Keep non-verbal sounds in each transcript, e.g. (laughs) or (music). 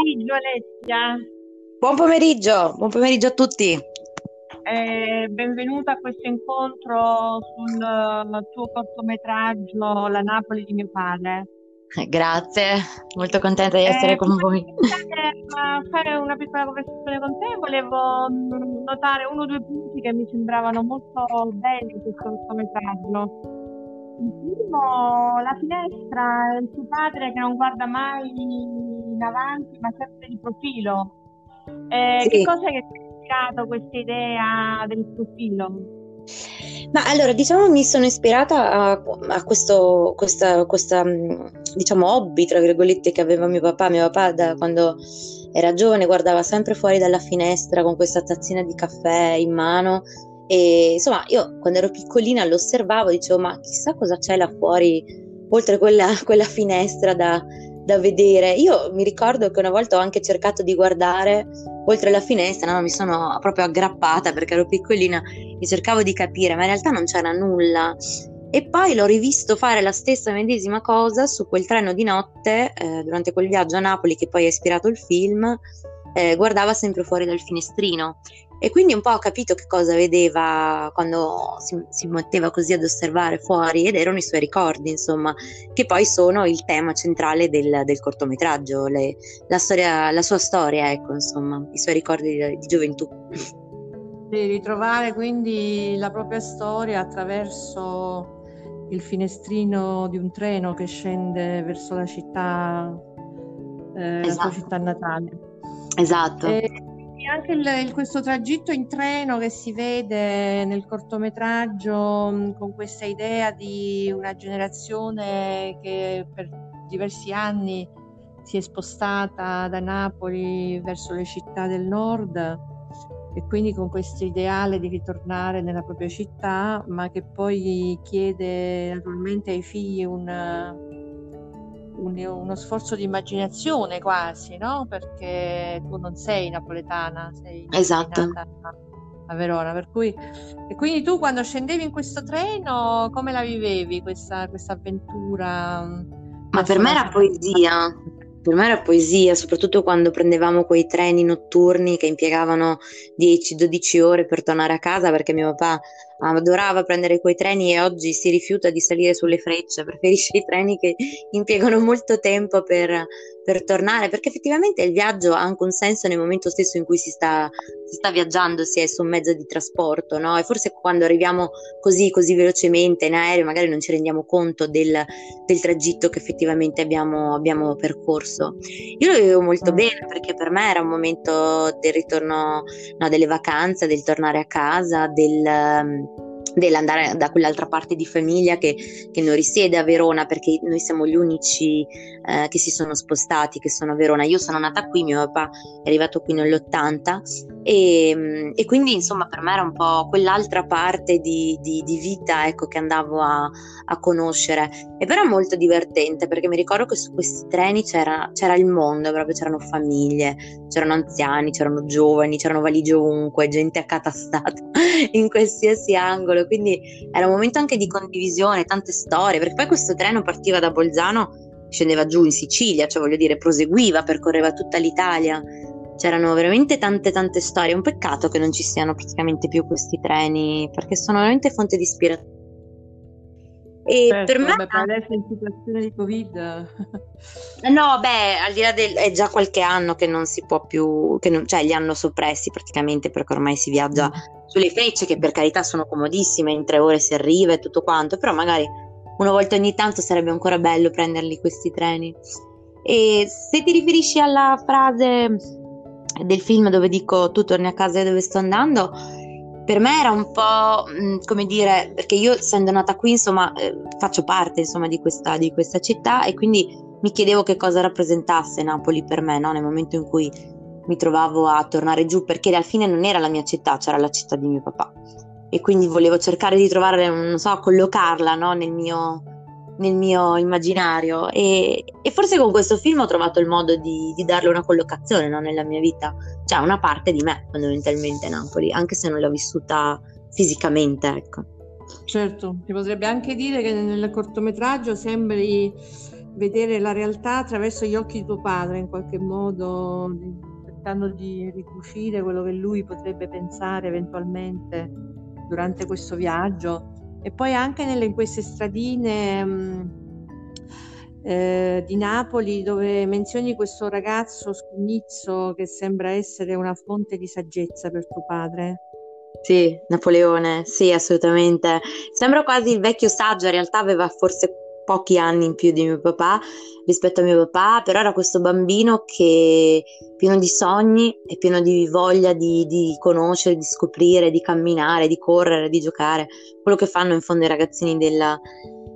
pomeriggio Alessia. Buon pomeriggio, buon pomeriggio a tutti. Eh, benvenuta a questo incontro sul uh, tuo cortometraggio La Napoli di mio padre. Eh, grazie, molto contenta di essere eh, con voi. A fare una piccola conversazione con te, volevo mm, notare uno o due punti che mi sembravano molto belli in questo cortometraggio. Il primo, la finestra, il tuo padre che non guarda mai in avanti, ma sempre di profilo. Eh, sì. Che cosa che ti ha ispirato questa idea del profilo? Ma allora, diciamo, mi sono ispirata a, a questo questa, questa, diciamo, hobby, tra virgolette, che aveva mio papà. Mio papà, da quando era giovane, guardava sempre fuori dalla finestra con questa tazzina di caffè in mano e insomma, io quando ero piccolina lo osservavo, dicevo, ma chissà cosa c'è là fuori, oltre quella, quella finestra da, da, vedere. Io mi ricordo che una volta ho anche cercato di guardare oltre la finestra, no? mi sono proprio aggrappata perché ero piccolina e cercavo di capire, ma in realtà non c'era nulla. E poi l'ho rivisto fare la stessa medesima cosa su quel treno di notte eh, durante quel viaggio a Napoli che poi ha ispirato il film. Eh, guardava sempre fuori dal finestrino e quindi un po' ho capito che cosa vedeva quando si, si, metteva così ad osservare fuori ed erano i suoi ricordi, insomma, che poi sono il tema centrale del, del cortometraggio, le, la, storia, la, sua storia, ecco, insomma, i suoi ricordi di, di gioventù. Di ritrovare quindi la propria storia attraverso il finestrino di un treno che scende verso la città, eh, esatto. la sua esatto. città natale. Esatto. E, anche il, il, questo tragitto in treno che si vede nel cortometraggio con questa idea di una generazione che per diversi anni si è spostata da Napoli verso le città del nord e quindi con questo ideale di ritornare nella propria città, ma che poi chiede naturalmente ai figli un, un, uno sforzo di immaginazione quasi, no? Perché tu non sei napoletana, sei esatto. a Verona, per cui e quindi tu quando scendevi in questo treno come la vivevi questa, questa avventura? Ma per me era poesia, per me era poesia, soprattutto quando prendevamo quei treni notturni che impiegavano 10-12 ore per tornare a casa perché mio papà adorava prendere quei treni e oggi si rifiuta di salire sulle frecce, (laughs) preferisce i treni che impiegano molto tempo per, per tornare, perché effettivamente il viaggio ha anche un senso nel momento stesso in cui si sta, si sta viaggiando, si è su un mezzo di trasporto, no? E forse quando arriviamo così, così velocemente in aereo magari non ci rendiamo conto del, del tragitto che effettivamente abbiamo, abbiamo percorso. Io lo vivevo molto mm. bene perché per me era un momento del ritorno no, delle vacanze, del tornare a casa, del dell'andare da quell'altra parte di famiglia che, che, non risiede a Verona perché noi siamo gli unici eh, che si sono spostati, che sono a Verona. Io sono nata qui, mio papà è arrivato qui nell'80 e, e quindi insomma per me era un po' quell'altra parte di, di, di vita ecco, che andavo a, a, conoscere. E però molto divertente perché mi ricordo che su questi treni c'era, c'era il mondo, proprio c'erano famiglie, c'erano anziani, c'erano giovani, c'erano valigie ovunque, gente accatastata (laughs) in qualsiasi angolo, quindi era un momento anche di condivisione, tante storie, perché poi questo treno partiva da Bolzano, scendeva giù in Sicilia, cioè voglio dire, proseguiva, percorreva tutta l'Italia. C'erano veramente tante tante storie, un peccato che non ci siano praticamente più questi treni, perché sono veramente fonte di ispirazione. E certo, per me vabbè, adesso in situazione di Covid. no, beh, al di là del è già qualche anno che non si può più, che non, cioè li hanno soppressi praticamente perché ormai si viaggia mm. sulle frecce che per carità sono comodissime, in tre ore si arriva e tutto quanto, però magari una volta ogni tanto sarebbe ancora bello prenderli questi treni. E se ti riferisci alla frase del film dove dico tu torni a casa dove sto andando, per me era un po' come dire, perché io essendo nata qui, insomma, eh, faccio parte insomma di questa, di questa, città e quindi mi chiedevo che cosa rappresentasse Napoli per me, no? nel momento in cui mi trovavo a tornare giù, perché alla fine non era la mia città, c'era la città di mio papà. E quindi volevo cercare di trovare, non so, collocarla no? nel mio, nel mio immaginario e, e, forse con questo film ho trovato il modo di, di darle una collocazione no, nella mia vita, cioè una parte di me fondamentalmente Napoli, anche se non l'ho vissuta fisicamente, ecco. Certo, si potrebbe anche dire che nel cortometraggio sembri vedere la realtà attraverso gli occhi di tuo padre, in qualche modo, cercando di ricucire quello che lui potrebbe pensare eventualmente durante questo viaggio. E poi anche nelle, in queste stradine mh, eh, di Napoli dove menzioni questo ragazzo scugnizzo che sembra essere una fonte di saggezza per tuo padre. Sì, Napoleone, sì, assolutamente. Sembra quasi il vecchio saggio, in realtà aveva forse pochi anni in più di mio papà rispetto a mio papà, però era questo bambino che pieno di sogni e pieno di voglia di, di conoscere, di scoprire, di camminare, di correre, di giocare, quello che fanno in fondo i ragazzini della,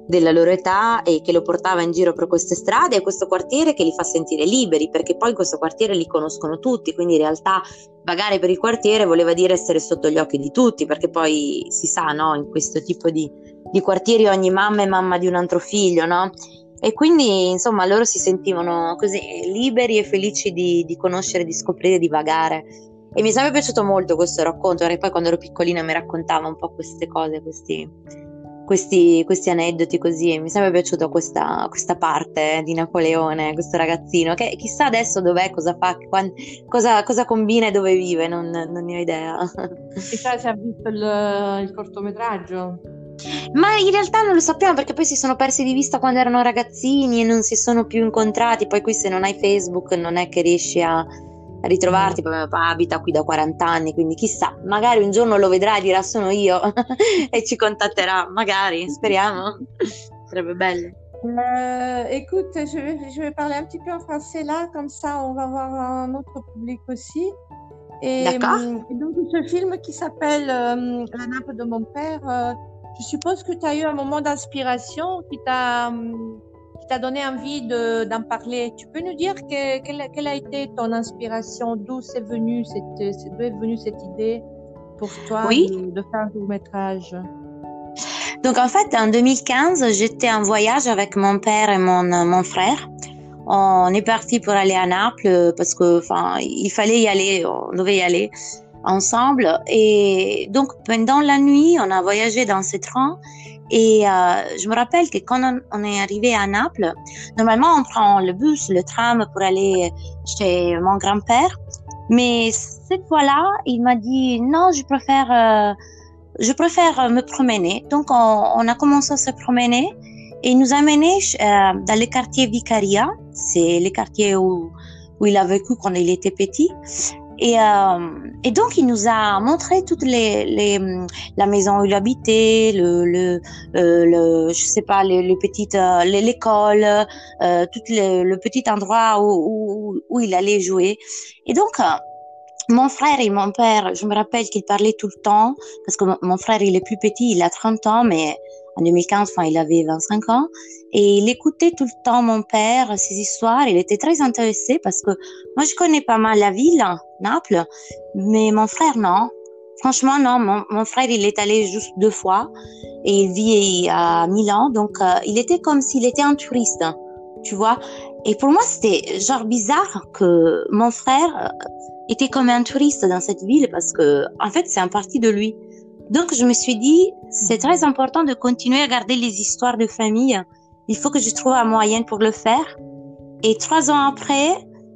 della loro età e che lo portava in giro per queste strade e questo quartiere che li fa sentire liberi perché poi questo quartiere li conoscono tutti quindi in realtà vagare per il quartiere voleva dire essere sotto gli occhi di tutti perché poi si sa no in questo tipo di, di quartieri ogni mamma è mamma di un altro figlio no e quindi insomma loro si sentivano così liberi e felici di, di conoscere di scoprire di vagare e mi è sempre piaciuto molto questo racconto perché poi quando ero piccolina mi raccontava un po' queste cose questi questi, questi, aneddoti così. Mi è sempre piaciuta questa, questa, parte di Napoleone, questo ragazzino, che chissà adesso dov'è, cosa fa, quando, cosa, cosa, combina e dove vive, non, non ne ho idea. Chissà se ha visto il, il cortometraggio. Ma in realtà non lo sappiamo perché poi si sono persi di vista quando erano ragazzini e non si sono più incontrati. Poi qui se non hai Facebook non è che riesci a, ritrovarti, poi mio papà abita qui da 40 anni, quindi chissà, magari un giorno lo vedrà e dirà sono io (laughs) e ci contatterà, magari, speriamo, (laughs) sarebbe bello. Euh, écoute, je vais, je vais, parler un petit peu en français là, comme ça on va voir un autre public aussi. Et, D'accord. Euh, donc ce film qui s'appelle euh, La nappe de mon père, euh, je suppose que tu as eu un moment d'inspiration qui t'a qui t'a donné envie d'en parler. Tu peux nous dire que, quelle, quelle, a été ton inspiration, d'où c'est venu cette, d'où est venue cette idée pour toi oui. de, faire un court métrage? Donc en fait, en 2015, j'étais en voyage avec mon père et mon, mon frère. On est parti pour aller à Naples parce que, enfin, il fallait y aller, on devait y aller ensemble. Et donc pendant la nuit, on a voyagé dans ce train et euh, je me rappelle que quand on, est arrivé à Naples, normalement on prend le bus, le tram pour aller chez mon grand-père. Mais cette fois-là, il m'a dit non, je préfère, euh, je préfère me promener. Donc on, on, a commencé à se promener et il nous a menés euh, dans le quartier Vicaria. C'est le quartier où, où il a vécu quand il était petit. Et, euh, et, donc, il nous a montré toutes les, les la maison où il habitait, le, le, euh, le je sais pas, les, les petites, euh, l'école, euh, tout le, le, petit endroit où, où, où, il allait jouer. Et donc, euh, mon frère et mon père, je me rappelle qu'ils parlaient tout le temps, parce que mon, frère, il est plus petit, il a 30 ans, mais en 2015, enfin, il avait 25 ans. Et il écoutait tout le temps mon père, ses histoires. Il était très intéressé parce que moi, je connais pas mal la ville, Naples, mais mon frère, non. Franchement, non. Mon, mon frère, il est allé juste deux fois et il vit à Milan. Donc, euh, il était comme s'il était un touriste, tu vois. Et pour moi, c'était genre bizarre que mon frère était comme un touriste dans cette ville parce que, en fait, c'est un parti de lui. Donc, je me suis dit, c'est très important de continuer à garder les histoires de famille. Il faut que je trouve un moyen pour le faire. Et trois ans après,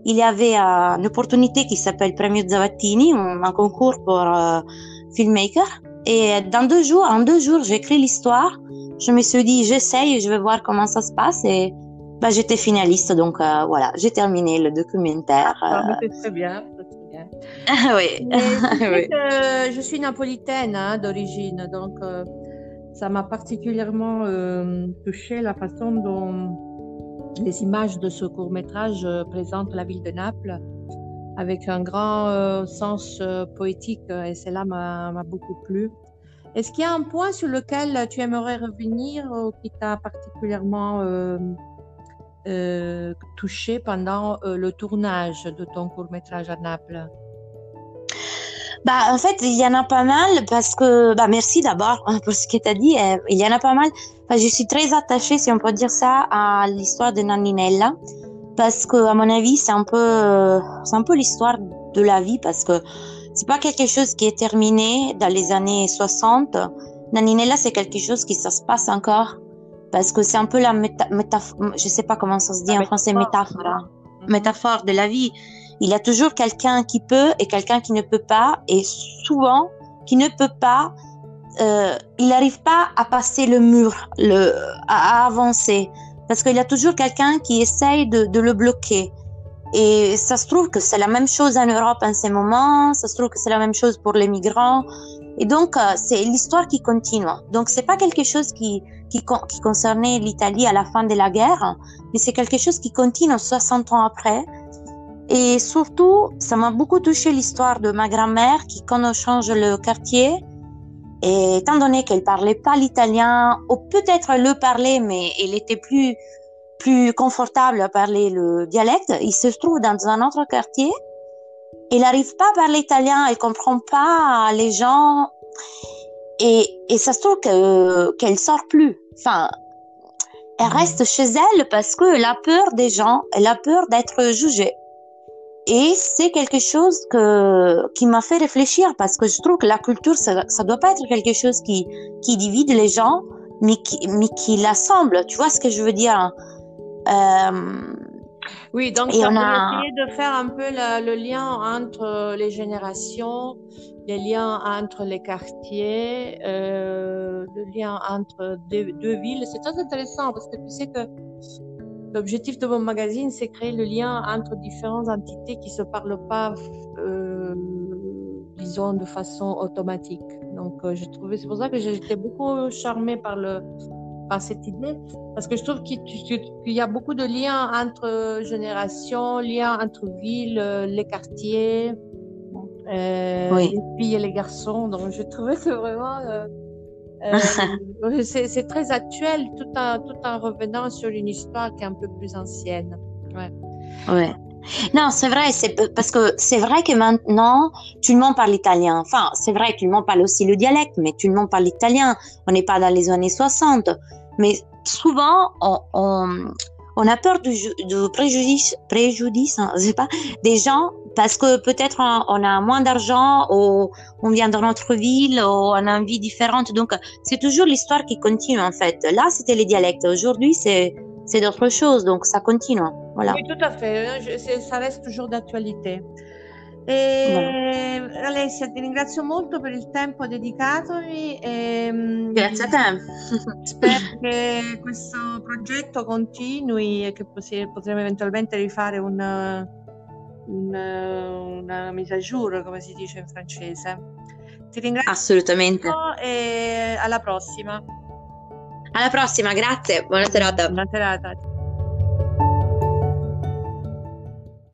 il y avait euh, une opportunité qui s'appelle Premio Zavattini, un, concours pour euh, filmmaker. Et dans deux jours, en deux jours, j'ai écrit l'histoire. Je me suis dit, j'essaye, je vais voir comment ça se passe. Et bah, j'étais finaliste, donc euh, voilà, j'ai terminé le documentaire. Ah, très bien. Ah, oui. (laughs) oui. Que je suis napolitaine hein, d'origine, donc euh, ça m'a particulièrement euh, touché la façon dont les images de ce court métrage euh, présentent la ville de Naples avec un grand euh, sens poétique et cela m'a beaucoup plu. Est-ce qu'il y a un point sur lequel tu aimerais revenir ou qui t'a particulièrement touché pendant le tournage de ton court métrage à Naples? Bah, en fait, il y en a pas mal parce que, bah, merci d'abord hein, pour ce que tu as dit. Euh, il y en a pas mal. Enfin, je suis très attachée, si on peut dire ça, à l'histoire de Naninella parce que, à mon avis, c'est un peu, c'est un peu l'histoire de la vie parce que c'est pas quelque chose qui est terminé dans les années 60. Naninella, c'est quelque chose qui ça se passe encore parce que c'est un peu la métaphore, je sais pas comment ça se dit en français, métaphore, hein. métaphore de la vie. Il y a toujours quelqu'un qui peut et quelqu'un qui ne peut pas, et souvent, qui ne peut pas, euh, il n'arrive pas à passer le mur, le, à, avancer, parce qu'il y a toujours quelqu'un qui essaye de, de, le bloquer. Et ça se trouve que c'est la même chose en Europe en ce moment, ça se trouve que c'est la même chose pour les migrants. Et donc, euh, c'est l'histoire qui continue. Donc, c'est pas quelque chose qui, qui, qui concernait l'Italie à la fin de la guerre, mais c'est quelque chose qui continue 60 ans après. Et surtout, ça m'a beaucoup touché l'histoire de ma grand-mère qui, quand on change le quartier, et étant donné qu'elle parlait pas l'italien, ou peut-être le parlait, mais elle était plus, plus confortable à parler le dialecte, il se trouve dans un autre quartier. Elle n'arrive pas à parler italien, elle comprend pas les gens. Et, et ça se trouve que, qu'elle sort plus. Enfin, elle reste chez elle parce qu'elle a peur des gens, elle a peur d'être jugée. Et c'est quelque chose que, qui m'a fait réfléchir parce que je trouve que la culture, ça, ça doit pas être quelque chose qui, qui divide les gens, mais qui, mais qui l'assemble. Tu vois ce que je veux dire? Euh, oui, donc on a essayé de faire un peu le lien entre les générations, les liens entre les quartiers, euh, le lien entre deux, deux villes. C'est très intéressant parce que tu sais que l'objectif de mon magazine, c'est créer le lien entre différentes entités qui se parlent pas, euh, disons, de façon automatique. Donc, euh, j'ai trouvé, c'est pour ça que j'étais beaucoup charmée par le, par cette idée, parce que je trouve qu'il y a beaucoup de liens entre générations, liens entre villes, les quartiers, euh, les filles et les garçons. Donc, je trouvais que vraiment, euh, c'est très actuel, tout en, revenant sur une histoire qui est un peu plus ancienne. Ouais. Non, c'est vrai, parce que c'est vrai que maintenant, tout le monde parle italien. Enfin, c'est vrai tout le monde parle aussi le dialecte, mais tout le monde parle italien. On n'est pas dans les années 60. Mais souvent, on, a peur du, préjudice, préjudice hein, je sais pas, des gens parce que peut-être on, a moins d'argent ou on vient de notre ville ou on a une vie différente. Donc, c'est toujours l'histoire qui continue en fait. Là, c'était les dialectes. Aujourd'hui, c'est c'est d'autres choses, donc ça continue. Voilà. Oui, tout à fait. ça reste toujours d'actualité. E, Alessia, ti ringrazio molto per il tempo dedicatomi. E, mm, Grazie a te. Spero che questo progetto continui e che potremo eventualmente rifare un, un, una mise à jour, come si dice in francese. Ti ringrazio. Assolutamente. E alla prossima. Alla prossima, grazie. Buona serata. Buona serata.